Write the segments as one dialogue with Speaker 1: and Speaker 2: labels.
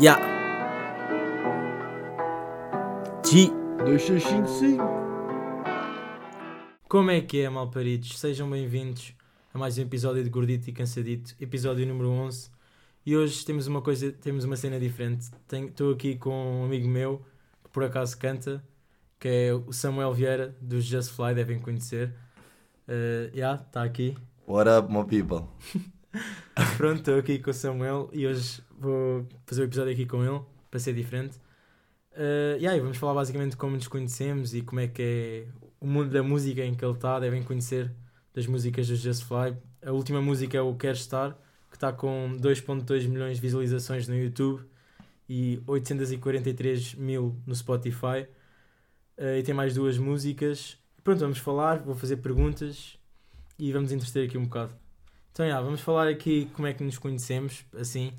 Speaker 1: Ya.
Speaker 2: 2655.
Speaker 1: Como é que é, malparidos? Sejam bem-vindos a mais um episódio de Gordito e Cansadito, episódio número 11. E hoje temos uma coisa, temos uma cena diferente. Estou aqui com um amigo meu que por acaso canta, que é o Samuel Vieira dos Just Fly, devem conhecer. Uh, yeah, está aqui.
Speaker 2: What up, my people?
Speaker 1: Pronto, estou aqui com o Samuel e hoje vou fazer o episódio aqui com ele para ser diferente. Uh, e aí, vamos falar basicamente de como nos conhecemos e como é que é o mundo da música em que ele está. Devem conhecer das músicas do Just Fly. A última música é o Quer Estar, que está com 2,2 milhões de visualizações no YouTube e 843 mil no Spotify. Uh, e tem mais duas músicas. Pronto, vamos falar, vou fazer perguntas e vamos entreter aqui um bocado. Então, já, vamos falar aqui como é que nos conhecemos, assim.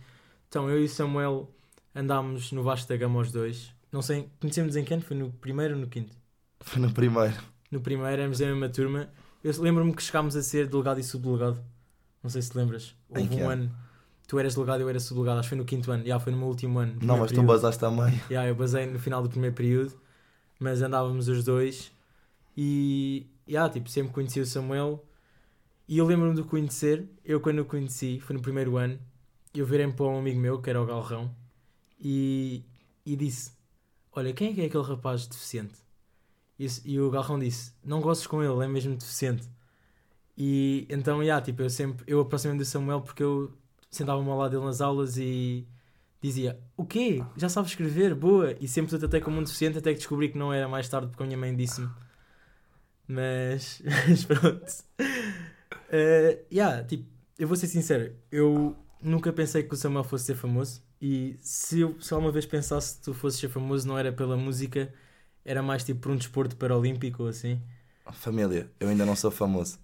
Speaker 1: Então, eu e o Samuel andámos no Vasco da Gama os dois. Não sei, conhecemos em quem? Foi no primeiro ou no quinto?
Speaker 2: Foi no primeiro.
Speaker 1: No primeiro, éramos da mesma turma. Eu lembro-me que chegámos a ser delegado e subdelegado. Não sei se te lembras.
Speaker 2: Em
Speaker 1: Houve um
Speaker 2: ano?
Speaker 1: Tu eras delegado e eu era subdelegado. Acho que foi no quinto ano. Já, foi no meu último ano. no
Speaker 2: Não, mas tu
Speaker 1: período.
Speaker 2: basaste também.
Speaker 1: Yeah, eu basei no final do primeiro período, mas andávamos os dois e yeah, tipo, sempre conheci o Samuel e eu lembro-me de o conhecer, eu quando o conheci, foi no primeiro ano, eu virei para um amigo meu, que era o Galrão, e, e disse, olha, quem é que é aquele rapaz deficiente? E, e o Galrão disse, não gostes com ele, é mesmo deficiente. E então, yeah, tipo, eu sempre, eu aproximei-me do Samuel porque eu sentava-me ao lado dele nas aulas e dizia: O quê? Já sabes escrever? Boa! E sempre tratei como um deficiente até que descobri que não era mais tarde porque a minha mãe disse-me. Mas, mas pronto. Uh, yeah, tipo, eu vou ser sincero, eu nunca pensei que o Samuel fosse ser famoso. E se eu se alguma vez pensasse que tu fosses ser famoso, não era pela música, era mais tipo por um desporto paralímpico ou assim.
Speaker 2: Família, eu ainda não sou famoso.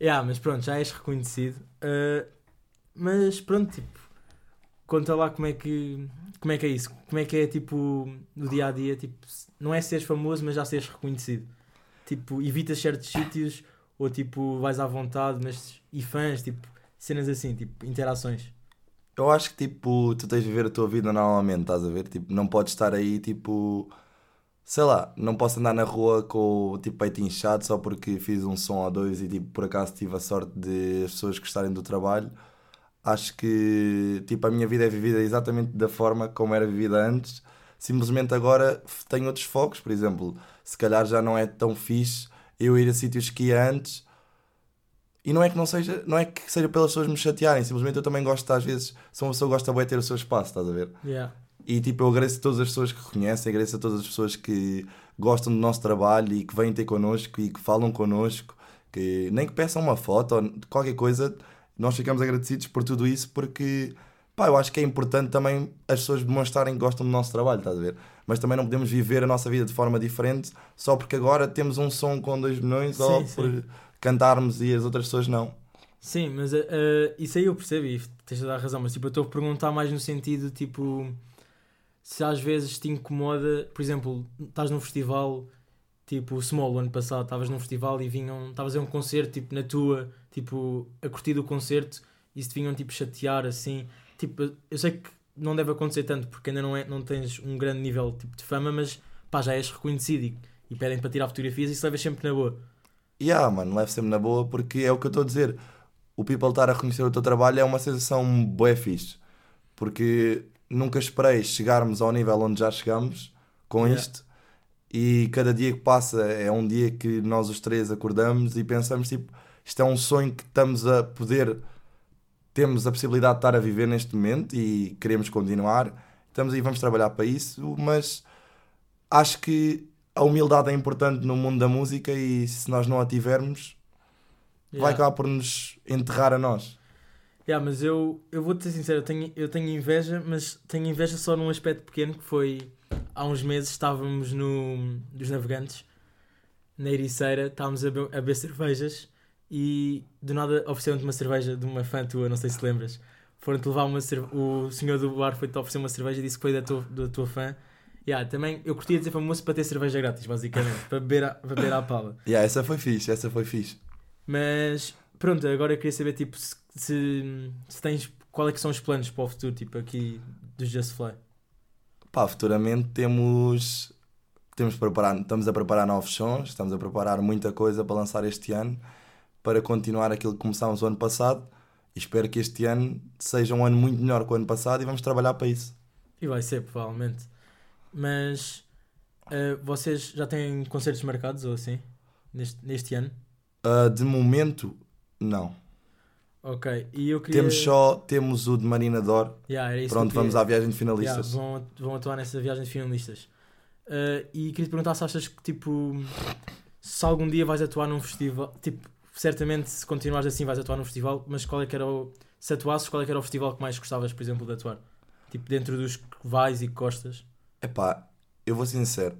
Speaker 1: Yeah, mas pronto, já és reconhecido. Uh, mas pronto, tipo, conta lá como é que como é que é isso? Como é que é tipo no dia a dia? Tipo, não é seres famoso, mas já seres reconhecido. Tipo, evitas certos sítios ou tipo vais à vontade, mas e fãs, tipo, cenas assim, tipo, interações.
Speaker 2: Eu acho que tipo, tu tens de viver a tua vida normalmente, estás a ver? Tipo, não podes estar aí tipo. Sei lá, não posso andar na rua com o tipo peito inchado só porque fiz um som ou dois e tipo, por acaso tive a sorte de as pessoas gostarem do trabalho. Acho que tipo, a minha vida é vivida exatamente da forma como era vivida antes. Simplesmente agora tenho outros focos, por exemplo, se calhar já não é tão fixe eu ir a sítios que ia antes. E não é que não seja, não é que seja pelas pessoas me chatearem, simplesmente eu também gosto, às vezes, sou uma pessoa que gosta de ter o seu espaço, estás a ver?
Speaker 1: Yeah.
Speaker 2: E tipo, eu agradeço a todas as pessoas que reconhecem, agradeço a todas as pessoas que gostam do nosso trabalho e que vêm ter connosco e que falam connosco, que nem que peçam uma foto ou qualquer coisa, nós ficamos agradecidos por tudo isso porque, pá, eu acho que é importante também as pessoas demonstrarem que gostam do nosso trabalho, estás a ver? Mas também não podemos viver a nossa vida de forma diferente só porque agora temos um som com 2 milhões
Speaker 1: Sim,
Speaker 2: ou
Speaker 1: sim.
Speaker 2: por cantarmos e as outras pessoas não.
Speaker 1: Sim, mas uh, isso aí eu percebo e tens de dar razão, mas tipo, eu estou a perguntar mais no sentido tipo se às vezes te incomoda, por exemplo, estás num festival tipo o Small o ano passado, estavas num festival e vinham, estavas a um concerto tipo na tua, tipo, a curtir do concerto e se te vinham tipo chatear assim, tipo, eu sei que não deve acontecer tanto porque ainda não, é, não tens um grande nível tipo, de fama, mas pá, já és reconhecido e, e pedem para tirar fotografias e isso levas sempre na boa.
Speaker 2: E ah, mano, leve sempre na boa porque é o que eu estou a dizer. O people estar a reconhecer o teu trabalho é uma sensação bué fixe. Porque nunca esperei chegarmos ao nível onde já chegamos com
Speaker 1: Yeah.
Speaker 2: isto. E cada dia que passa é um dia que nós os três acordamos e pensamos tipo, isto é um sonho que estamos a poder, temos a possibilidade de estar a viver neste momento e queremos continuar. Estamos aí, vamos trabalhar para isso, mas acho que a humildade é importante no mundo da música e se nós não a tivermos, vai
Speaker 1: Yeah.
Speaker 2: acabar por nos enterrar a nós.
Speaker 1: Yeah, mas eu, eu vou-te ser sincero, eu tenho, eu tenho inveja, mas tenho inveja só num aspecto pequeno, que foi há uns meses estávamos no dos navegantes, na Ericeira, estávamos a, be- a beber cervejas e do nada ofereceram-te uma cerveja de uma fã tua, não sei se lembras. Foram-te levar uma cerveja, o senhor do bar foi-te oferecer uma cerveja e disse que foi da tua, da tua fã. Yeah, também eu curtia de ser famoso para ter cerveja grátis, basicamente, para beber, à- para beber à pala.
Speaker 2: Yeah, essa foi fixe, essa foi fixe.
Speaker 1: Mas pronto, agora eu queria saber tipo se, se, se tens qual é que são os planos para o futuro, tipo aqui dos Just Fly?
Speaker 2: Pá, futuramente temos. Temos preparar, estamos a preparar novos sons, estamos a preparar muita coisa para lançar este ano, para continuar aquilo que começámos o ano passado. E espero que este ano seja um ano muito melhor que o ano passado e vamos trabalhar para isso.
Speaker 1: E vai ser, provavelmente. Mas eh, vocês já têm concertos marcados ou assim? Neste, neste ano?
Speaker 2: Ah, de momento, não.
Speaker 1: Ok. E eu queria.
Speaker 2: Temos só temos o de Marina Dor.
Speaker 1: Yeah, era isso que
Speaker 2: Pronto,
Speaker 1: queria-
Speaker 2: vamos à viagem de
Speaker 1: Yeah,
Speaker 2: finalistas.
Speaker 1: vão, vão atuar nessa viagem de finalistas. Uh, e queria te perguntar se achas que, tipo, se algum dia vais atuar num festival, tipo, certamente se continuares assim vais atuar num festival, mas qual é que era o. Se atuasses, qual é que era o festival que mais gostavas, por exemplo, de atuar? Tipo, dentro dos que vais e que gostas.
Speaker 2: Epá, eu vou ser sincero.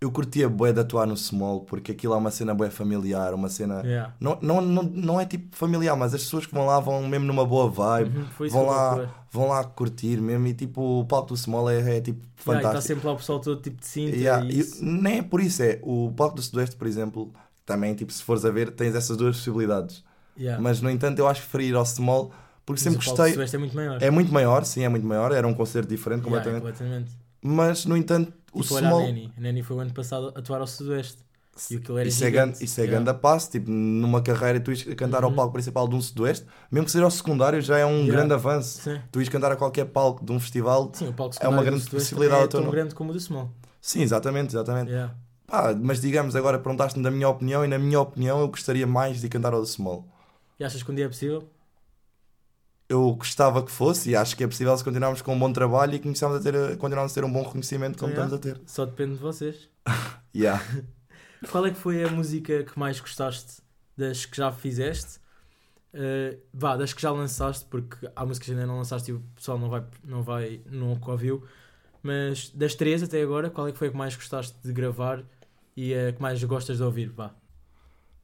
Speaker 2: Eu curtia bué de atuar no Small porque aquilo é uma cena bué familiar, uma cena...
Speaker 1: Yeah.
Speaker 2: Não, não, não, não é tipo familiar, mas as pessoas que vão lá vão mesmo numa boa vibe,
Speaker 1: Uhum,
Speaker 2: vão lá, vão lá curtir mesmo e tipo o palco do Small é, é tipo
Speaker 1: Yeah, e está
Speaker 2: fantástico.
Speaker 1: sempre lá o pessoal todo tipo de cinta
Speaker 2: Yeah,
Speaker 1: e
Speaker 2: e
Speaker 1: isso.
Speaker 2: nem é por isso, é o palco do Sudoeste, por exemplo, também tipo se fores a ver, tens essas duas possibilidades.
Speaker 1: Yeah.
Speaker 2: Mas no entanto eu acho que preferir ao Small porque
Speaker 1: Mas
Speaker 2: sempre
Speaker 1: o palco
Speaker 2: gostei.
Speaker 1: do Sudoeste é muito maior.
Speaker 2: É muito maior, sim, é muito maior, era um concerto diferente
Speaker 1: Yeah,
Speaker 2: completamente.
Speaker 1: completamente.
Speaker 2: Mas no entanto, o
Speaker 1: Tipo, olha a
Speaker 2: Small.
Speaker 1: Neni. A Neni foi o ano passado a atuar ao Sudoeste. E aquilo era
Speaker 2: Isso é, grande, isso é
Speaker 1: Yeah.
Speaker 2: grande passo, tipo, numa carreira tu ires cantar ao
Speaker 1: Uhum.
Speaker 2: palco principal de um Sudoeste, mesmo que seja ao secundário, já é um
Speaker 1: Yeah.
Speaker 2: grande avanço.
Speaker 1: Sim.
Speaker 2: Tu ires cantar a qualquer palco de um festival,
Speaker 1: Sim,
Speaker 2: É uma grande
Speaker 1: do
Speaker 2: possibilidade ao
Speaker 1: é tão grande como o do Small.
Speaker 2: sim, exatamente, exatamente.
Speaker 1: Yeah.
Speaker 2: Pá, mas digamos, agora perguntaste-me da minha opinião, e na minha opinião eu gostaria mais de cantar ao The Small.
Speaker 1: E achas que um dia é possível?
Speaker 2: Eu gostava que fosse, e acho que é possível se continuarmos com um bom trabalho e começarmos a ter, continuarmos a ter um bom reconhecimento como
Speaker 1: Yeah.
Speaker 2: estamos a ter.
Speaker 1: Só depende de vocês.
Speaker 2: Yeah.
Speaker 1: Qual é que foi a música que mais gostaste das que já fizeste? Uh, vá, das que já lançaste, porque há músicas que ainda não lançaste e o pessoal não vai, não vai, nunca ouviu. Mas das três até agora, qual é que foi a que mais gostaste de gravar e a que mais gostas de ouvir? Vá.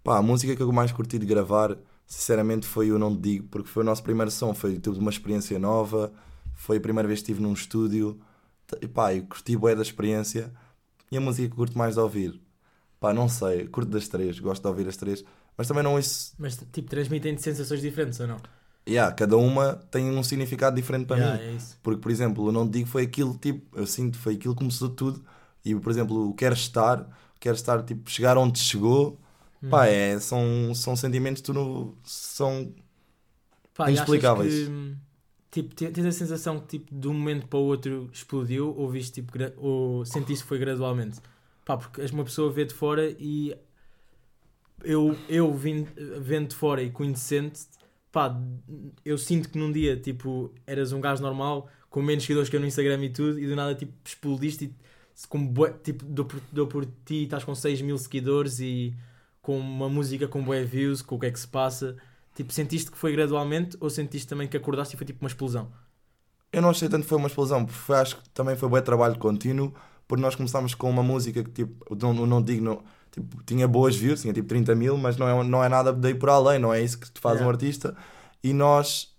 Speaker 2: Pá, a música que eu mais curti de gravar, sinceramente, foi o Não Te Digo, porque foi o nosso primeiro som, foi tudo uma experiência nova, foi a primeira vez que estive num estúdio, e pá, eu curti bué da experiência, e a música que curto mais de ouvir, pá, não sei, curto das três, gosto de ouvir as três, mas também não isso,
Speaker 1: Mas tipo, transmitem sensações diferentes ou não?
Speaker 2: yeah, cada uma tem um significado diferente para
Speaker 1: Yeah,
Speaker 2: mim,
Speaker 1: é isso.
Speaker 2: porque, por exemplo, o Não Te Digo foi aquilo, tipo, eu sinto, foi aquilo que começou tudo, e, por exemplo, o Quero Estar, Quero Estar, tipo, chegar onde chegou, Pá,
Speaker 1: Uhum.
Speaker 2: é, são, são sentimentos que tu não. São.
Speaker 1: Pá,
Speaker 2: inexplicáveis.
Speaker 1: que, hum, tipo, te- tens a sensação que tipo, de um momento para o outro explodiu ou viste tipo, ou sentiste que foi gradualmente? Pá, porque és uma pessoa vê de fora e eu, eu vim, vendo de fora e conhecendo-te, pá, eu sinto que num dia tipo, eras um gajo normal com menos seguidores que eu no Instagram e tudo, e do nada tipo, explodiste e com tipo, dou por, dou por ti e estás com 6 mil seguidores e com uma música com bué views, com o que é que se passa. Tipo, sentiste que foi gradualmente ou sentiste também que acordaste e foi tipo uma explosão?
Speaker 2: Eu não achei tanto que foi uma explosão, porque foi- acho que também foi bom trabalho contínuo, porque nós começámos com uma música que, tipo, não, não digo, não, tipo, tinha boas views, tinha tipo 30 mil, mas não é, não é nada daí por além, não é isso que te faz
Speaker 1: Yeah.
Speaker 2: um artista. E nós,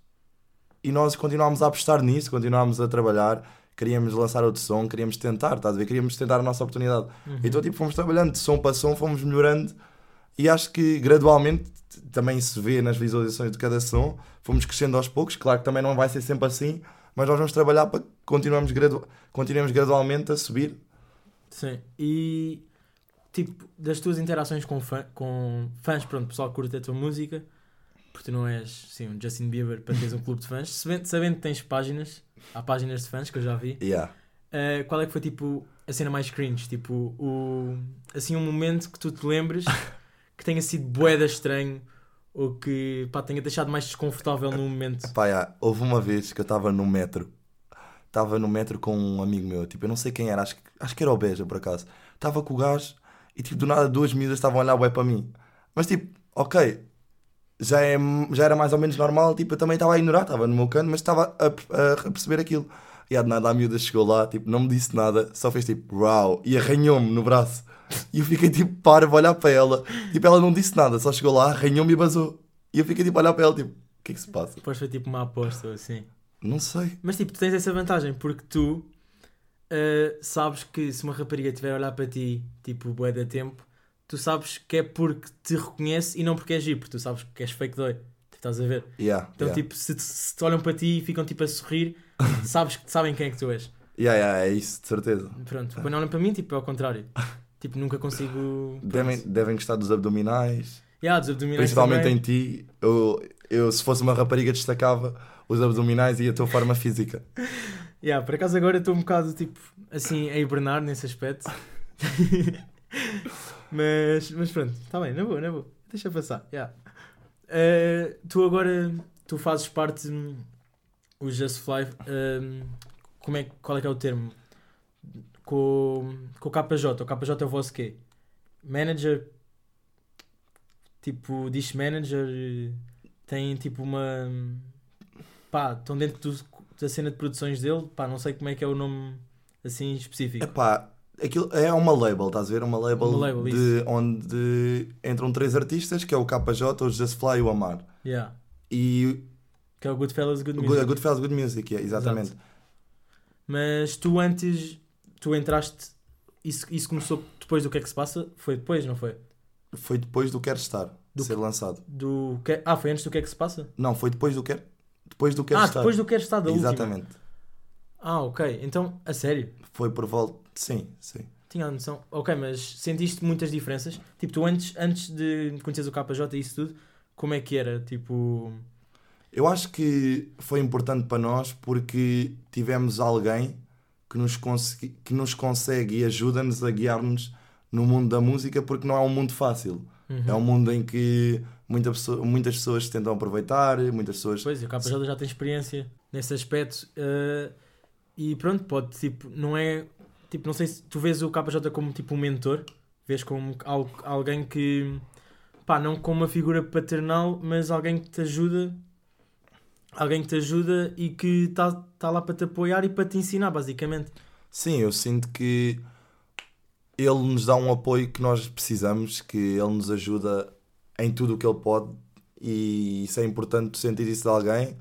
Speaker 2: e nós continuámos a apostar nisso, continuámos a trabalhar, queríamos lançar outro som, queríamos tentar, estás a ver? Queríamos tentar a nossa oportunidade.
Speaker 1: Uhum.
Speaker 2: Então, tipo, fomos trabalhando de som para som, fomos melhorando e acho que gradualmente também se vê nas visualizações de cada som, fomos crescendo aos poucos. Claro que também não vai ser sempre assim, mas nós vamos trabalhar para que continuemos, gradu continuemos gradualmente a subir.
Speaker 1: Sim. E tipo, das tuas interações com, fã, com fãs, pronto, pessoal que curte a tua música, porque tu não és sim, um Justin Bieber para teres um clube de fãs, sabendo, sabendo que tens páginas, há páginas de fãs que eu já vi,
Speaker 2: Yeah.
Speaker 1: eh, qual é que foi tipo a cena mais cringe? Tipo, o, assim, um momento que tu te lembres que tenha sido boeda estranho ou que pá, tenha deixado mais desconfortável no momento.
Speaker 2: Pá, yeah, houve uma vez que eu estava no metro, estava no metro com um amigo meu, tipo, eu não sei quem era, acho, que- acho que era o Beja por acaso. Estava com o gajo e tipo, do nada duas miúdas estavam a olhar bué para mim. Mas tipo, ok, já, é, já era mais ou menos normal, tipo, eu também estava a ignorar, estava no meu canto, mas estava a, a- a perceber aquilo. E de nada a miúda chegou lá, tipo, não me disse nada, só fez tipo, uau, e arranhou-me no braço. E eu fiquei tipo, para, vou olhar para ela. Tipo, ela não disse nada, só chegou lá, arranhou-me e basou. E eu fiquei tipo, a olhar para ela, tipo, o que é que se passa?
Speaker 1: Depois foi tipo uma aposta ou assim.
Speaker 2: Não sei.
Speaker 1: Mas tipo, tu tens essa vantagem porque tu uh, sabes que se uma rapariga estiver a olhar para ti, tipo, bué da tempo, tu sabes que é porque te reconhece e não porque és porque tu sabes que és fake dói. Estás a ver?
Speaker 2: Yeah,
Speaker 1: Então,
Speaker 2: yeah.
Speaker 1: tipo, se, se te olham para ti e ficam tipo a sorrir, sabes que sabem quem é que tu és.
Speaker 2: Yeah, yeah, é isso, de certeza.
Speaker 1: Pronto, quando olham para mim, tipo, é ao contrário. Tipo, nunca consigo.
Speaker 2: Devem, devem gostar dos abdominais,
Speaker 1: Yeah, dos abdominais
Speaker 2: principalmente
Speaker 1: também.
Speaker 2: em ti. Eu, eu, se fosse uma rapariga, destacava os abdominais e a tua forma física.
Speaker 1: Yeah, por acaso agora estou um bocado tipo assim a hibernar nesse aspecto. mas, mas pronto, está bem, na boa, na boa. Deixa passar. Yeah. Eh, tu agora tu fazes parte hum, o Just Fly. hum, como é, qual é que é o termo? Com, com o KJ. O KJ é o vosso quê? Manager? Tipo, diz manager? Tem tipo uma. Pá, estão dentro do, da cena de produções dele. Pá, não sei como é que é o nome assim específico.
Speaker 2: Epá, aquilo é uma label, estás a ver? Uma label,
Speaker 1: Uma label,
Speaker 2: de, onde entram três artistas, que é o KJ, o Just Fly e o Amar.
Speaker 1: Yeah.
Speaker 2: E
Speaker 1: Que é o Goodfellas Good Music.
Speaker 2: Good, Goodfellas Good Music, yeah, exatamente.
Speaker 1: Exato. Mas tu antes, tu entraste, isso, isso começou depois do que é que se passa? Foi depois, não foi?
Speaker 2: Foi depois do Quer Estar
Speaker 1: Do
Speaker 2: ser lançado.
Speaker 1: Do que... Ah, foi antes do que é que se passa?
Speaker 2: Não, foi depois do Quer, depois do Quer
Speaker 1: ah,
Speaker 2: Estar.
Speaker 1: depois do que Estar da última.
Speaker 2: Exatamente.
Speaker 1: Ah, ok. Então, a sério?
Speaker 2: Foi por volta. Sim, sim.
Speaker 1: Tinha a noção. Ok, mas sentiste muitas diferenças? Tipo, tu antes, antes de conheceres o KJ e isso tudo, como é que era? Tipo...
Speaker 2: Eu acho que foi importante para nós porque tivemos alguém que nos, consegui- que nos consegue e ajuda-nos a guiar-nos no mundo da música porque não é um mundo fácil.
Speaker 1: Uhum.
Speaker 2: É um mundo em que muita pessoa- muitas pessoas se tentam aproveitar, muitas pessoas.
Speaker 1: Pois, e o KJ já tem experiência nesse aspecto. eh, e pronto, pode, tipo, não é. Tipo, não sei se tu vês o KJ como tipo um mentor, vês como al- alguém que. pá, não como uma figura paternal, mas alguém que te ajuda. Alguém que te ajuda e que está tá lá para te apoiar e para te ensinar, basicamente.
Speaker 2: Sim, eu sinto que ele nos dá um apoio que nós precisamos, que ele nos ajuda em tudo o que ele pode e isso é importante sentir isso de alguém.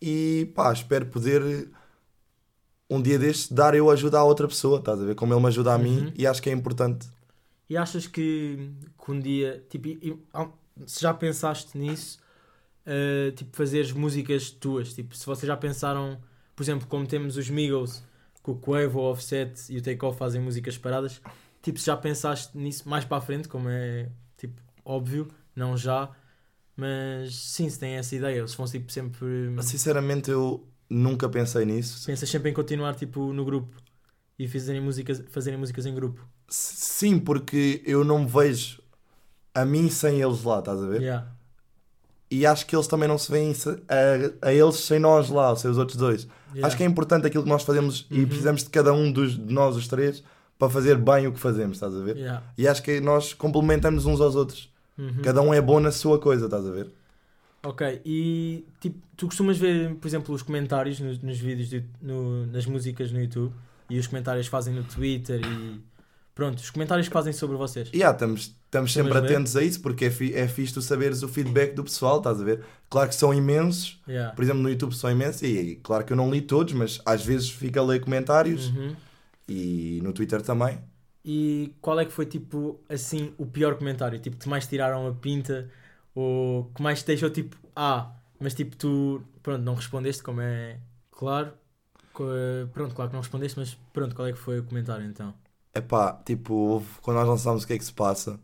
Speaker 2: E pá, espero poder um dia destes dar eu ajuda a outra pessoa, estás a ver? Como ele me ajuda a mim
Speaker 1: Uhum.
Speaker 2: e acho que é importante.
Speaker 1: E achas que, que um dia, tipo, se já pensaste nisso, eh, tipo, fazeres músicas tuas, tipo, se vocês já pensaram, por exemplo, como temos os Migos, que o Quavo, o Offset e o Takeoff fazem músicas paradas, tipo, se já pensaste nisso mais para a frente, como é, tipo, óbvio, não já, mas sim, se tem essa ideia, ou se vão, tipo, sempre,
Speaker 2: Sinceramente, eu nunca pensei nisso.
Speaker 1: pensas sempre em continuar, tipo, no grupo e fazerem músicas, fazerem músicas em grupo.
Speaker 2: Sim, porque eu não me vejo a mim sem eles lá, estás a ver?
Speaker 1: Yeah.
Speaker 2: E acho que eles também não se veem a, a eles sem nós lá, sem os outros dois.
Speaker 1: Yeah.
Speaker 2: Acho que é importante aquilo que nós fazemos e
Speaker 1: Uhum.
Speaker 2: precisamos de cada um dos, de nós, os três, para fazer bem o que fazemos, estás a ver?
Speaker 1: Yeah.
Speaker 2: E acho que nós complementamos uns aos outros.
Speaker 1: Uhum.
Speaker 2: Cada um é bom na sua coisa, estás a ver?
Speaker 1: Ok, e tipo, tu costumas ver, por exemplo, os comentários nos, nos vídeos, de- no- nas músicas no YouTube e os comentários fazem no Twitter e pronto, os comentários que fazem sobre vocês.
Speaker 2: E ah, estamos, estamos sempre atentos a isso porque é, fi, é fixe tu saberes o feedback do pessoal, estás a ver? Claro que são imensos,
Speaker 1: Yeah.
Speaker 2: por exemplo, no YouTube são imensos e, e claro que eu não li todos, mas às vezes fico a ler comentários
Speaker 1: Uhum.
Speaker 2: e no Twitter também.
Speaker 1: E qual é que foi, tipo, assim, o pior comentário? Tipo, que mais tiraram a pinta ou que mais te deixou, tipo, ah, mas tipo, tu, pronto, não respondeste, como é claro. Pronto, claro que não respondeste, mas pronto, qual é que foi o comentário então?
Speaker 2: Epá, tipo, houve- quando nós lançámos o que é que se passa,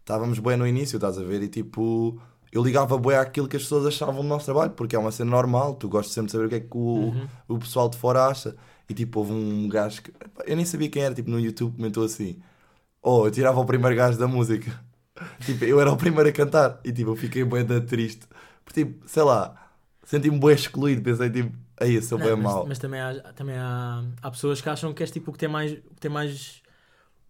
Speaker 2: estávamos bem no início, estás a ver? E tipo, eu ligava bem àquilo que as pessoas achavam do nosso trabalho, porque é uma cena normal, tu gostas sempre de saber o que é que o,
Speaker 1: Uhum.
Speaker 2: o pessoal de fora acha. E tipo, houve um gajo que epá, eu nem sabia quem era, tipo, no YouTube comentou assim: Oh, eu tirava o primeiro gajo da música. tipo, eu era o primeiro a cantar. E tipo, eu fiquei bem triste. Porque tipo, sei lá, senti-me bem excluído, pensei tipo, aí, sou
Speaker 1: Não,
Speaker 2: bem
Speaker 1: mas,
Speaker 2: mau.
Speaker 1: mas também, há, também há, há pessoas que acham que és tipo o que tem mais, o que tem mais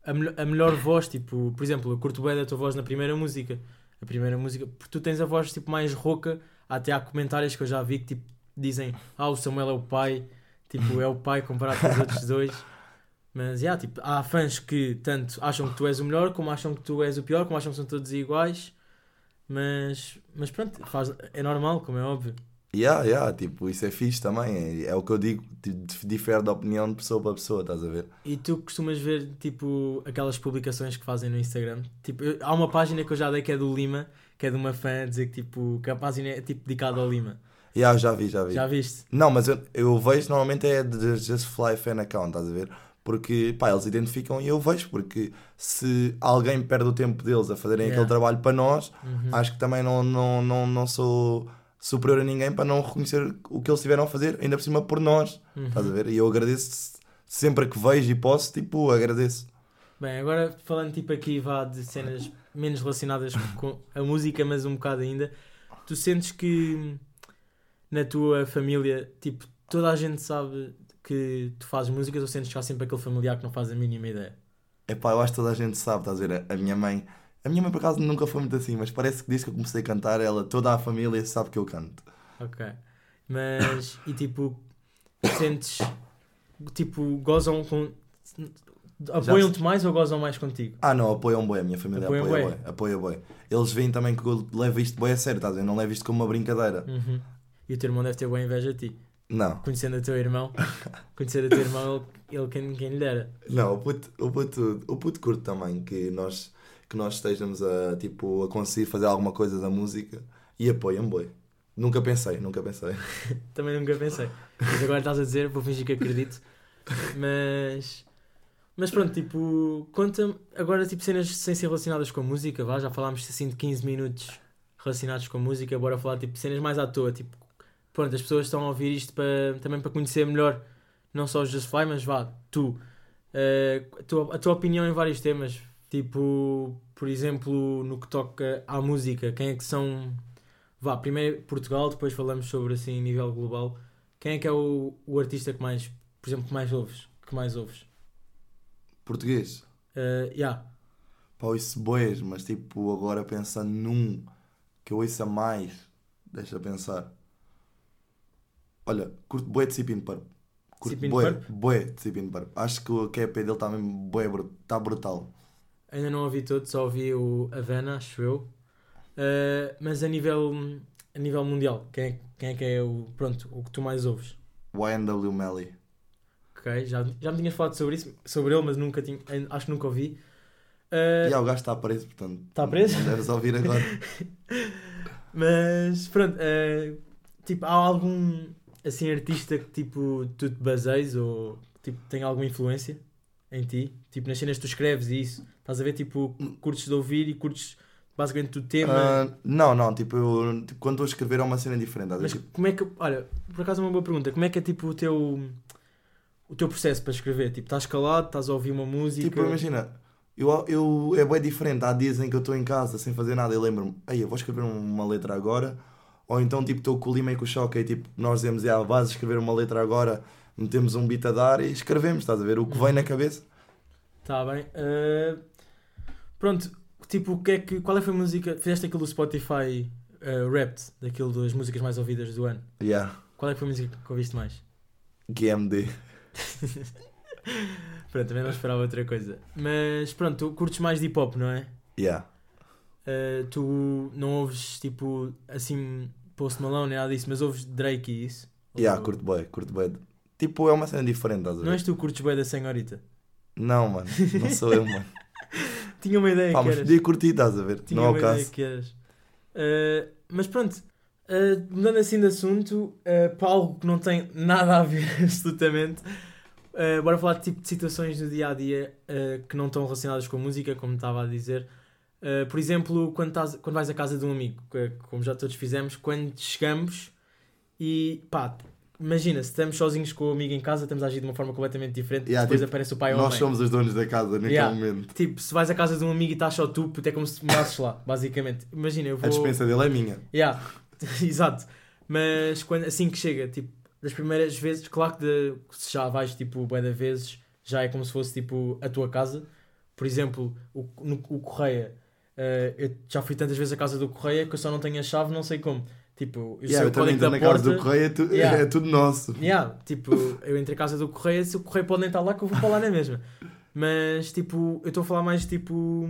Speaker 1: a, melhor- a melhor voz, tipo, por exemplo, eu curto bem da tua voz na primeira música. A primeira música, porque tu tens a voz tipo mais rouca, até há comentários que eu já vi que tipo, dizem, ah, o Samuel é o pai, tipo, é o pai comparado com os outros dois. Mas yeah, tipo, há fãs que tanto acham que tu és o melhor, como acham que tu és o pior, como acham que são todos iguais. Mas, mas pronto, faz, é normal, como é óbvio.
Speaker 2: Yeah, yeah, tipo, isso é fixe também. É, é o que eu digo, difere de opinião de pessoa para pessoa, estás a ver?
Speaker 1: E tu costumas ver, tipo, aquelas publicações que fazem no Instagram? Tipo, eu- há uma página que eu já dei que é do Lima, que é de uma fã a dizer que tipo, que a página é tipo dedicada ao Lima.
Speaker 2: Yeah, já vi, já vi.
Speaker 1: Já viste?
Speaker 2: Não, mas eu, eu vejo normalmente é de Just Fly Fan Account, estás a ver? Porque, pá, eles identificam e eu vejo, porque se alguém perde o tempo deles a fazerem
Speaker 1: Yeah.
Speaker 2: aquele trabalho para nós,
Speaker 1: Uhum.
Speaker 2: acho que também não, não, não, não sou superior a ninguém para não reconhecer o que eles tiveram a fazer, ainda por cima por nós,
Speaker 1: Uhum.
Speaker 2: estás a ver? E eu agradeço sempre que vejo e posso, tipo, agradeço.
Speaker 1: Bem, agora falando tipo aqui vá de cenas menos relacionadas com a música, mas um bocado ainda, tu sentes que na tua família, tipo, toda a gente sabe que tu fazes músicas ou sentes que há sempre aquele familiar que não faz a mínima ideia?
Speaker 2: Epá, eu acho que toda a gente sabe, estás a ver? A minha mãe, a minha mãe por acaso nunca foi muito assim, mas parece que desde que eu comecei a cantar, ela, toda a família sabe que eu canto.
Speaker 1: Ok. Mas, e tipo, sentes, tipo, gozam com. Apoiam-te mais ou gozam mais contigo?
Speaker 2: Ah, não, apoiam bem, a minha família
Speaker 1: Apoiam
Speaker 2: apoia bem, apoia bem. Eles veem também que eu levo isto bem a sério, estás a ver? Não levo isto como uma brincadeira.
Speaker 1: Uhum. E o teu irmão deve ter boa inveja de ti.
Speaker 2: Não,
Speaker 1: Conhecendo o teu irmão, conhecendo o teu irmão, ele, ele quem, quem lhe dera.
Speaker 2: não, o puto, o puto, o puto curto também que nós, que nós estejamos a, tipo, a conseguir fazer alguma coisa da música e apoiam bem. Nunca pensei, nunca pensei.
Speaker 1: Também nunca pensei. Mas agora estás a dizer, vou fingir que acredito. Mas. Mas pronto, tipo, conta-me agora tipo cenas sem ser relacionadas com música, vá, já falámos assim de 15 minutos relacionados com música, bora falar tipo cenas mais à toa, tipo, pronto, as pessoas estão a ouvir isto para, também para conhecer melhor não só os Just Fly, mas vá, tu, eh, a, tua, a tua opinião em vários temas, tipo, por exemplo, no que toca à música, quem é que são, vá, primeiro Portugal, depois falamos sobre assim nível global, quem é que é o, o artista que mais, por exemplo, que mais ouves, que mais ouves?
Speaker 2: Português.
Speaker 1: Uh, yeah.
Speaker 2: Pá, ouço bois, mas tipo, agora pensando num que eu ouça mais, deixa pensar. Olha, curto bué de Cipin Purp. Curto bué de Cipin Purp. Acho que o QEP dele está mesmo bué, está brutal.
Speaker 1: Ainda não ouvi todo, só ouvi o Havana, acho eu. Uh, mas a nível, a nível mundial, quem é, quem é que é o, pronto, o que tu mais ouves?
Speaker 2: YNW Melly.
Speaker 1: Ok, já, já me tinhas falado sobre isso, sobre ele, mas nunca tinha, acho que nunca ouvi. Uh,
Speaker 2: E ah, o gajo está preso, portanto.
Speaker 1: Tá preso?
Speaker 2: Não deves ouvir agora.
Speaker 1: Mas pronto, uh, tipo, há algum assim artista que tipo tu te baseias ou tipo tem alguma influência em ti? Tipo nas cenas que tu escreves e isso, estás a ver tipo curtes de ouvir e curtes basicamente o tema.
Speaker 2: Ah, não, não, tipo, eu, tipo, quando estou a escrever é uma cena diferente.
Speaker 1: mas
Speaker 2: Tipo,
Speaker 1: como é que, olha, por acaso é uma boa pergunta, como é que é tipo o teu o teu processo para escrever? Tipo, estás calado, estás a ouvir uma música?
Speaker 2: Tipo, imagina, eu, eu, é bem diferente. Há dias em que eu estou em casa sem fazer nada e lembro-me, ei, eu vou escrever uma letra agora. Ou então, tipo, estou com o Lima e com o Choque e tipo, nós dizemos, ah, vais escrever uma letra agora, metemos um beat a dar e escrevemos, estás a ver? O que vem na cabeça.
Speaker 1: Tá bem. Uh, pronto, tipo, o que é que, qual é que foi a música? Fizeste aquilo do Spotify uh, Wrapped, daquilo das músicas mais ouvidas do ano.
Speaker 2: Yeah,
Speaker 1: Qual é que foi a música que ouviste mais?
Speaker 2: GMD.
Speaker 1: Pronto, também não esperava outra coisa. Mas pronto, tu curtes mais de hip hop, não é?
Speaker 2: Yeah.
Speaker 1: Uh, tu não ouves tipo assim Post Malone nem nada disso, mas ouves Drake e isso?
Speaker 2: Yeah,
Speaker 1: Ou-
Speaker 2: curto bem, curto bem. Tipo, é uma cena diferente, estás a ver?
Speaker 1: Não és tu que curtes bem da senhorita?
Speaker 2: Não, mano, não sou eu, mano.
Speaker 1: Tinha uma ideia
Speaker 2: Pá,
Speaker 1: que
Speaker 2: mas
Speaker 1: eras.
Speaker 2: podia curtir, estás a ver?
Speaker 1: Tinha
Speaker 2: não é
Speaker 1: uma
Speaker 2: o
Speaker 1: ideia
Speaker 2: caso.
Speaker 1: que eras. Uh, mas pronto, uh, mudando assim de assunto, uh, para algo que não tem nada a ver absolutamente, uh, bora falar de tipo de situações do dia a dia que não estão relacionadas com música, como estava a dizer. Por exemplo, quando, estás, quando vais à casa de um amigo, como já todos fizemos, quando chegamos e pá, imagina, se estamos sozinhos com o amigo em casa, estamos a agir de uma forma completamente diferente,
Speaker 2: Yeah,
Speaker 1: depois
Speaker 2: tipo,
Speaker 1: aparece o pai ou a
Speaker 2: Nós
Speaker 1: mãe.
Speaker 2: somos os donos da casa naquele
Speaker 1: Yeah.
Speaker 2: momento.
Speaker 1: Tipo, se vais à casa de um amigo e estás só tu, é como se morasses lá, basicamente. Imagina, eu vou.
Speaker 2: A dispensa dele é minha.
Speaker 1: Yeah, exato. Mas quando, assim que chega, tipo, das primeiras vezes, claro que de, se já vais, tipo, bué de vezes, já é como se fosse, tipo, a tua casa. Por exemplo, o, no, o Correia, eh, eu já fui tantas vezes à casa do Correia que eu só não tenho a chave, não sei como. Tipo, eu
Speaker 2: Yeah, eu também estou na casa
Speaker 1: porta.
Speaker 2: do correio, é, tu-
Speaker 1: Yeah.
Speaker 2: é tudo nosso.
Speaker 1: Yeah, tipo, eu entrei à casa do Correio, se o Correio pode nem estar lá, que eu vou lá na mesma. Mas, tipo, eu estou a falar mais, tipo...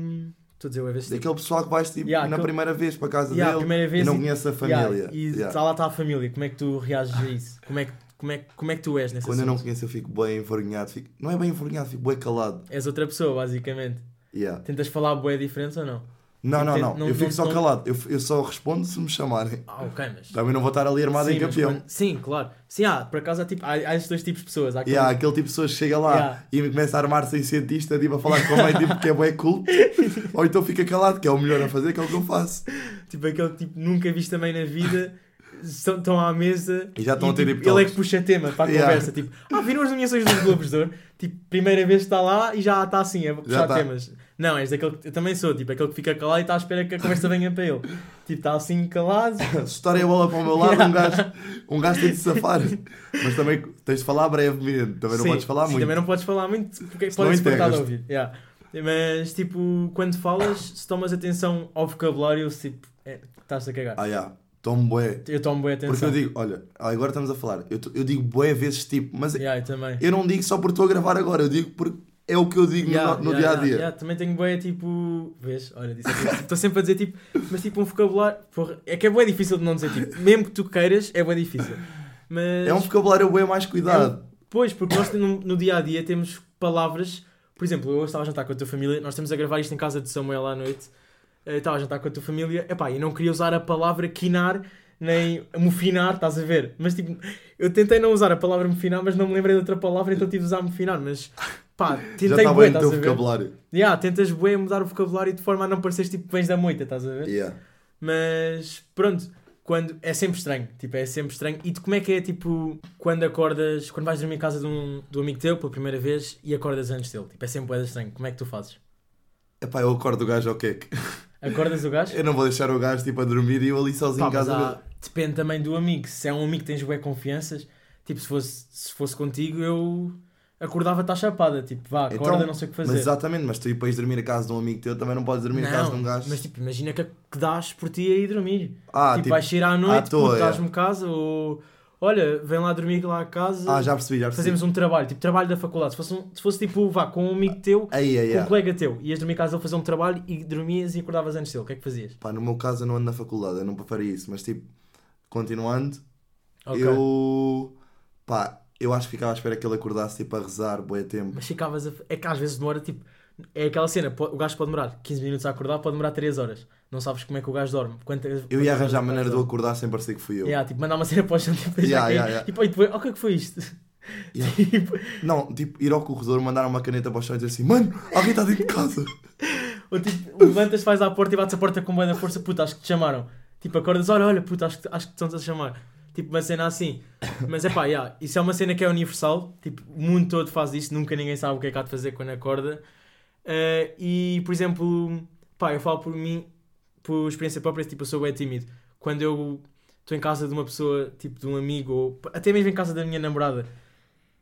Speaker 1: Estou a dizer, eu a ver se...
Speaker 2: Daquele pessoal que vais tipo,
Speaker 1: Yeah,
Speaker 2: na
Speaker 1: aquele-
Speaker 2: primeira vez para a casa
Speaker 1: Yeah,
Speaker 2: dele
Speaker 1: vez
Speaker 2: e não conhece a família.
Speaker 1: e
Speaker 2: Yeah.
Speaker 1: tá lá está a família, como é que tu reages a isso? Como é que, como é, como é que tu és nesse
Speaker 2: Quando eu não
Speaker 1: assunto?
Speaker 2: conheço, eu fico bem envergonhado. Fico... Não é bem envergonhado, fico bem calado.
Speaker 1: És outra pessoa, basicamente.
Speaker 2: Yeah.
Speaker 1: Tentas falar boé diferente ou não?
Speaker 2: Não, não, não.
Speaker 1: não-
Speaker 2: eu fico
Speaker 1: não-
Speaker 2: só
Speaker 1: não-
Speaker 2: calado. Eu, eu só respondo se me chamarem.
Speaker 1: Ah, ok, mas.
Speaker 2: Também não vou estar ali armado em
Speaker 1: Sim, mas
Speaker 2: campeão.
Speaker 1: quando- sim, claro. Sim, ah, por acaso há, tipo, há, há esses dois tipos de pessoas. Há aquele-
Speaker 2: E há aquele tipo de pessoas que chega lá
Speaker 1: Yeah.
Speaker 2: e começa a armar-se em cientista, tipo, a falar com a mãe, tipo, que é bué culto. Ou então fica calado, que é o melhor a fazer, que é o que eu faço.
Speaker 1: Tipo aquele tipo nunca visto também na vida, estão, estão à mesa
Speaker 2: E já estão a ter,
Speaker 1: tipo, ele é que puxa tema para a
Speaker 2: Yeah.
Speaker 1: conversa. Tipo, ah, viram as nomeações dos Globos de Ouro? Tipo, primeira vez que está lá e já está assim a puxar temas. Não, és daquele que eu também sou, tipo, aquele que fica calado e está à espera que a conversa venha para ele. Tipo, está assim calado.
Speaker 2: Se estarem a bola para o meu lado, um gajo, um gajo tem de se safar. Mas também tens de falar brevemente, também não
Speaker 1: Sim,
Speaker 2: podes falar
Speaker 1: sim,
Speaker 2: muito.
Speaker 1: Também não podes falar muito porque
Speaker 2: Senão
Speaker 1: pode-se importar de
Speaker 2: enterras-te.
Speaker 1: ouvir. Yeah. Mas, tipo, quando falas, se tomas atenção ao vocabulário, tipo, é, estás a cagar.
Speaker 2: Ah, já, tomo bué.
Speaker 1: Eu tomo boa atenção.
Speaker 2: Porque eu digo, olha, agora estamos a falar, eu, eu digo bué vezes tipo, mas
Speaker 1: Yeah, eu também.
Speaker 2: eu não digo só porque estou a gravar agora, eu digo porque é o que eu digo no-
Speaker 1: Yeah,
Speaker 2: no,
Speaker 1: yeah,
Speaker 2: dia a dia.
Speaker 1: Também tenho bué tipo. Vês? Olha. Estou sempre a dizer tipo. Mas tipo um vocabulário. Porra, é que é bué difícil de não dizer tipo. Mesmo que tu queiras, é bué difícil. Mas.
Speaker 2: É um vocabulário bué mais cuidado.
Speaker 1: Pois, porque nós no, no dia a dia temos palavras. Por exemplo, eu estava a jantar com a tua família. Nós estamos a gravar isto em casa de Samuel à noite. Eh, Estava a jantar com a tua família. Epá, e não queria usar a palavra quinar nem mofinar, estás a ver? Mas tipo, eu tentei não usar a palavra mofinar, mas não me lembrei de outra palavra, então tive de usar mofinar. Mas pá,
Speaker 2: Já
Speaker 1: tentei
Speaker 2: está
Speaker 1: bué, estás a ver?
Speaker 2: vocabulário.
Speaker 1: Yeah, tentas bué mudar o vocabulário de forma a não pareceres tipo vens da moita, estás a ver?
Speaker 2: Yeah.
Speaker 1: Mas pronto, quando é sempre estranho, tipo, é sempre estranho. E tu, como é que é tipo quando acordas, quando vais dormir em casa de um, de um amigo teu pela primeira vez e acordas antes dele? Tipo, é sempre bué estranho. Como é que tu fazes?
Speaker 2: Epá, eu acordo o gajo ao queque.
Speaker 1: Acordas o gajo?
Speaker 2: Eu não vou deixar o gajo tipo a dormir e eu ali sozinho
Speaker 1: Pá,
Speaker 2: em
Speaker 1: mas
Speaker 2: casa.
Speaker 1: há- depende também do amigo. Se é um amigo que tens bué confianças, tipo, se fosse, se fosse contigo, eu acordava-te à chapada. Tipo, vá, acorda,
Speaker 2: Então,
Speaker 1: não sei o que
Speaker 2: Mas
Speaker 1: fazer.
Speaker 2: exatamente, mas tu ir dormir a casa de um amigo teu também não podes dormir a casa de um gajo.
Speaker 1: mas tipo, imagina que, que dás por ti a ir dormir.
Speaker 2: ah,
Speaker 1: tipo,
Speaker 2: tipo,
Speaker 1: vais sair à noite,
Speaker 2: toa,
Speaker 1: puto,
Speaker 2: é.
Speaker 1: dás-me casa, ou olha, vem lá dormir lá a casa,
Speaker 2: ah, já percebi, já percebi.
Speaker 1: fazemos um trabalho, tipo trabalho da faculdade. Se fosse, um- se fosse tipo, vá, com um amigo teu,
Speaker 2: Aí, aí,
Speaker 1: com um
Speaker 2: aí.
Speaker 1: colega teu, ias dormir a casa dele fazer um trabalho e dormias e acordavas antes dele, o que é que fazias?
Speaker 2: Pá, no meu caso eu não ando na faculdade, eu não faria isso, mas tipo, continuando,
Speaker 1: Ok.
Speaker 2: eu. Pá, eu acho que ficava à espera que ele acordasse tipo a rezar, bué tempo.
Speaker 1: Mas ficavas a... É que às vezes demora tipo. É aquela cena, o gajo pode demorar 15 minutos a acordar, pode demorar 3 horas. Não sabes como é que o gajo dorme. Quantas,
Speaker 2: Eu ia arranjar a maneira de eu acordar sem parecer que fui eu.
Speaker 1: Yeah, tipo, mandar uma cena para o chão tipo,
Speaker 2: Yeah, yeah, yeah.
Speaker 1: E, depois, oh, o que é que foi isto?
Speaker 2: Yeah.
Speaker 1: Tipo,
Speaker 2: Não, tipo, ir ao corredor, mandar uma caneta para o chão e dizer assim: Mano, alguém está dentro de casa.
Speaker 1: ou tipo, levantas, vais à porta e bates a porta com boa da força, puta, acho que te chamaram. Tipo, acordas, olha, olha, puta, acho que, acho que estão-te a chamar. Tipo, uma cena assim. Mas é pá, yeah, isso é uma cena que é universal. Tipo, o mundo todo faz isto, nunca ninguém sabe o que é que há de fazer quando acorda. Eh, e, por exemplo, pá, eu falo por mim, por experiência própria, tipo, eu sou bem tímido. Quando eu estou em casa de uma pessoa, tipo, de um amigo, ou até mesmo em casa da minha namorada,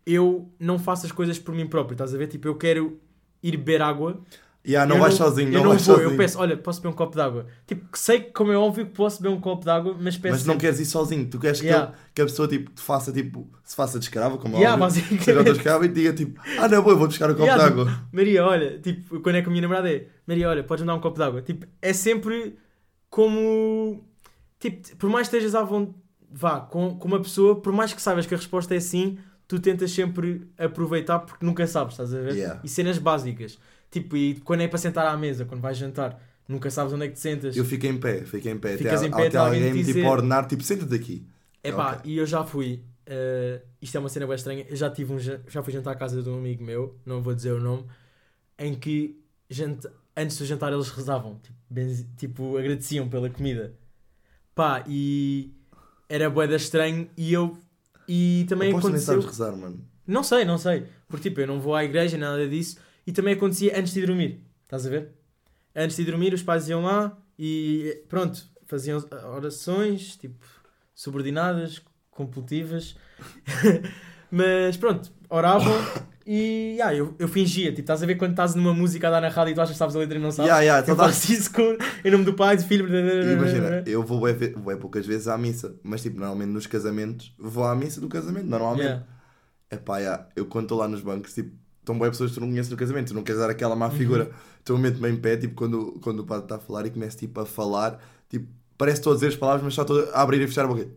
Speaker 1: eu não faço as coisas por mim próprio, estás a ver? Tipo, eu quero ir beber água
Speaker 2: Yeah, não
Speaker 1: eu
Speaker 2: vais sozinho,
Speaker 1: eu
Speaker 2: não,
Speaker 1: não
Speaker 2: vais
Speaker 1: vou,
Speaker 2: sozinho.
Speaker 1: eu peço, olha, posso beber um copo de água. Tipo, que sei que, como é óbvio, que posso beber um copo de água, mas peço.
Speaker 2: Mas não
Speaker 1: sempre.
Speaker 2: queres ir sozinho, tu queres que,
Speaker 1: Yeah.
Speaker 2: ele- que a pessoa tipo, te faça tipo, se faça de escravo, como é
Speaker 1: Yeah,
Speaker 2: óbvio, seja
Speaker 1: basicamente.
Speaker 2: outra escrava e diga tipo, ah não, eu vou buscar um copo
Speaker 1: Yeah,
Speaker 2: de água.
Speaker 1: Maria, olha, tipo, quando é com a minha namorada é, Maria, olha, podes me dar um copo de água. Tipo, é sempre como. Tipo, por mais que estejas à vontade, vá, com, com uma pessoa, por mais que saibas que a resposta é sim, tu tentas sempre aproveitar porque nunca sabes, estás a ver?
Speaker 2: Yeah.
Speaker 1: E cenas básicas. Tipo, e quando é para sentar à mesa, quando vais jantar, nunca sabes onde é que te sentas.
Speaker 2: Eu fico em pé, fico em pé,
Speaker 1: Ficas
Speaker 2: até,
Speaker 1: em pé,
Speaker 2: até
Speaker 1: alguém
Speaker 2: alguém me
Speaker 1: dizer-
Speaker 2: tipo ordenar, tipo, senta-te aqui.
Speaker 1: Epá,
Speaker 2: Ok.
Speaker 1: e eu já fui. eh, isto é uma cena bem estranha. Eu já, tive um, já fui jantar à casa de um amigo meu, não vou dizer o nome, em que janta- antes do jantar eles rezavam, tipo, benzi- tipo, agradeciam pela comida. Pá, e era boeda estranho e eu. E também
Speaker 2: Aposto que nem
Speaker 1: aconteceu.
Speaker 2: sabes rezar, mano.
Speaker 1: Não sei, não sei. Porque tipo, eu não vou à igreja, nada disso. E também acontecia antes de dormir. Estás a ver? Antes de dormir, os pais iam lá e pronto, faziam orações, tipo, subordinadas, compulsivas. Mas pronto, oravam e ah, eu, eu fingia. Tipo, estás a ver quando estás numa música a dar na rádio e tu achas que sabes a letra e não sabes?
Speaker 2: Yeah, yeah,
Speaker 1: eu
Speaker 2: então
Speaker 1: faço isso com, em nome do Pai, do Filho.
Speaker 2: Imagina, eu vou ve- bué poucas vezes à missa, mas tipo, normalmente nos casamentos, vou à missa do casamento, normalmente.
Speaker 1: Yeah.
Speaker 2: Epá, yeah, eu quando estou lá nos bancos, tipo, estão boas pessoas que tu não conheces no casamento, tu não queres dar aquela má figura, tu metes-me em pé, tipo, quando, quando o padre está a falar e começa tipo, a falar, tipo, parece que estou a dizer as palavras, mas só estou a abrir e fechar a boca.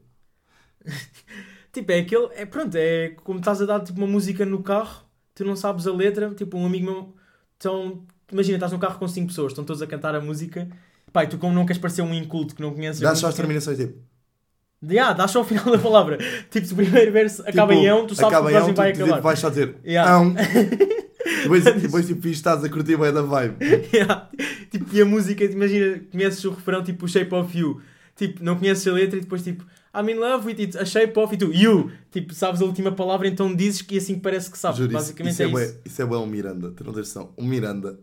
Speaker 1: Tipo, é aquele. É, pronto, é como estás a dar tipo, uma música no carro, tu não sabes a letra. Tipo, um amigo meu. Então, imagina, estás no carro com cinco pessoas, estão todos a cantar a música pai, tu como não queres parecer um inculto que não conheces.
Speaker 2: Dá só as terminações tipo.
Speaker 1: Yeah, dá só o final da palavra. tipo, se o primeiro verso acaba
Speaker 2: tipo,
Speaker 1: em ão, tu sabes que o
Speaker 2: acaba ão,
Speaker 1: próximo vai
Speaker 2: tu,
Speaker 1: acabar.
Speaker 2: tipo, vais só dizer.
Speaker 1: Yeah.
Speaker 2: Ão. depois, depois tipo, estás a curtir bem da vibe.
Speaker 1: Yeah. Tipo, e a música, imagina, conheces o refrão, tipo, o Shape of You. Tipo, não conheces a letra e depois, tipo, I'm in love with it, a shape of, e tu, you. Tipo, sabes a última palavra, então dizes que assim parece que sabes.
Speaker 2: Juro, isso,
Speaker 1: Basicamente
Speaker 2: isso
Speaker 1: é,
Speaker 2: é,
Speaker 1: isso.
Speaker 2: isso é um Miranda, tu não tens noção. O Miranda,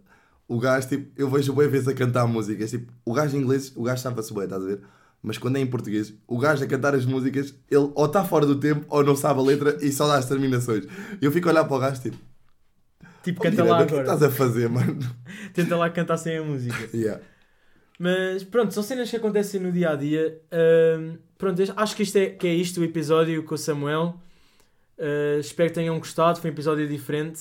Speaker 2: o gajo, tipo, eu vejo bué vezes a cantar músicas, tipo, o gajo em inglês, o gajo sabe-se bué, estás a ver? Mas quando é em português, o gajo a cantar as músicas, ele ou está fora do tempo ou não sabe a letra e só dá as terminações. E eu fico a olhar para o gajo, tipo,
Speaker 1: Tipo,
Speaker 2: "Oh,
Speaker 1: canta lá
Speaker 2: o que é
Speaker 1: agora.
Speaker 2: estás a fazer, mano?
Speaker 1: Tenta lá cantar sem a música.
Speaker 2: Yeah.
Speaker 1: Mas pronto, são cenas que acontecem no dia a dia. Pronto, acho que isto é, que é isto o episódio com o Samuel. Ah, espero que tenham gostado. Foi um episódio diferente.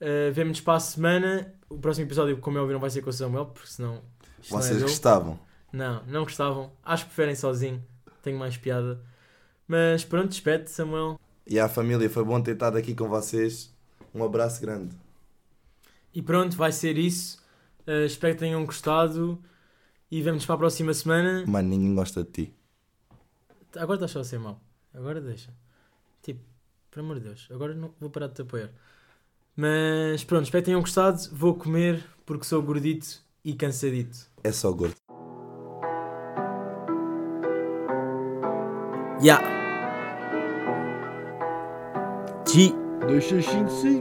Speaker 1: Uh, Vemo-nos para a semana. O próximo episódio, como é óbvio, não vai ser com o Samuel, porque senão. isto não é
Speaker 2: Vocês gostavam.
Speaker 1: Não, não gostavam. Acho que preferem sozinho. Tenho mais piada. Mas pronto, despede, Samuel.
Speaker 2: E à família, foi bom ter estado aqui com vocês. Um abraço grande.
Speaker 1: E pronto, vai ser isso. Uh, espero que tenham gostado. E vemo-nos para a próxima semana.
Speaker 2: Mano, ninguém gosta de ti.
Speaker 1: Agora estás só a ser mau. Agora deixa. Tipo, por amor de Deus, agora não vou parar de te apoiar. Mas pronto, espero que tenham gostado. Vou comer porque sou gordito e cansadito.
Speaker 2: É só gordo.
Speaker 1: 呀。七
Speaker 3: 那是星星